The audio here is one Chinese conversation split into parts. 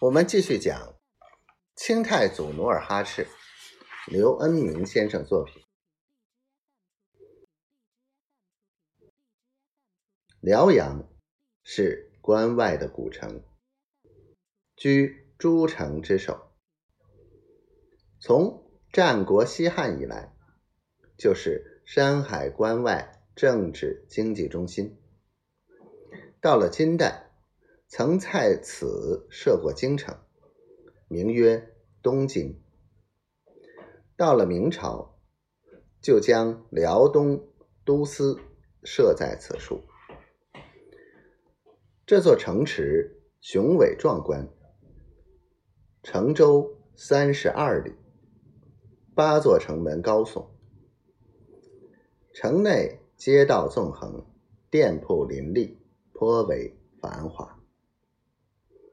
我们继续讲清太祖努尔哈赤，刘恩明先生作品。辽阳是关外的古城，居诸城之首。从战国西汉以来，就是山海关外政治经济中心。到了金代。曾在此设过京城，名曰东京。到了明朝，就将辽东都司设在此处。这座城池雄伟壮观，城周三十二里，八座城门高耸，城内街道纵横，店铺林立，颇为繁华。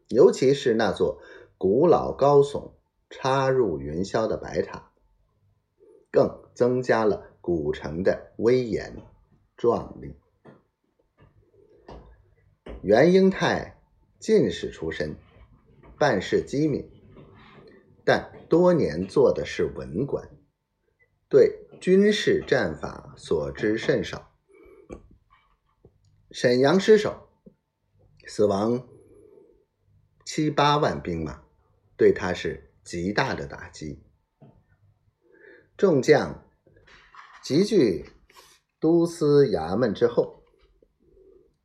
尤其是那座古老高耸、插入云霄的白塔，更增加了古城的威严壮丽。袁英泰进士出身，办事机敏，但多年做的是文官，对军事战法所知甚少。沈阳失守，死亡。七八万兵马，对他是极大的打击。众将集聚都司衙门之后，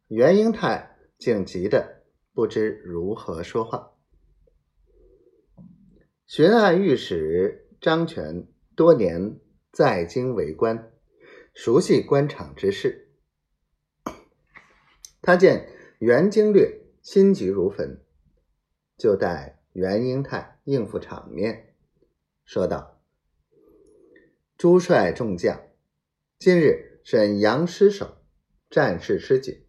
袁英泰竟急得不知如何说话。巡按御史张权多年在京为官，熟悉官场之事。他见袁经略心急如焚。就待袁英泰应付场面，说道：“朱帅众将，今日沈阳失守，战事吃紧。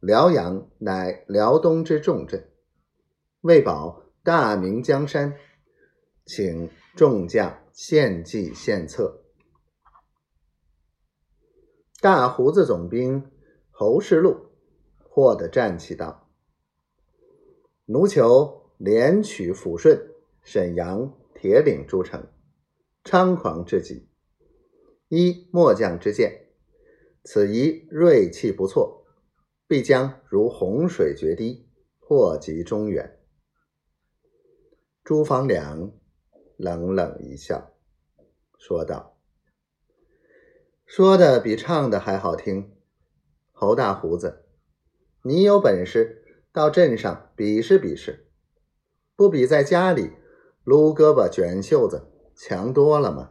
辽阳乃辽东之重镇，为保大明江山，请众将献计献策。”大胡子总兵侯世禄霍地站起道。奴求连取抚顺、沈阳、铁岭诸城，猖狂至极。依末将之见，此一锐气不错，必将如洪水决堤，祸及中原。朱方良冷冷一笑，说道：“说的比唱的还好听。侯大胡子，你有本事。”到镇上比试比试，不比在家里撸胳膊卷袖子强多了吗？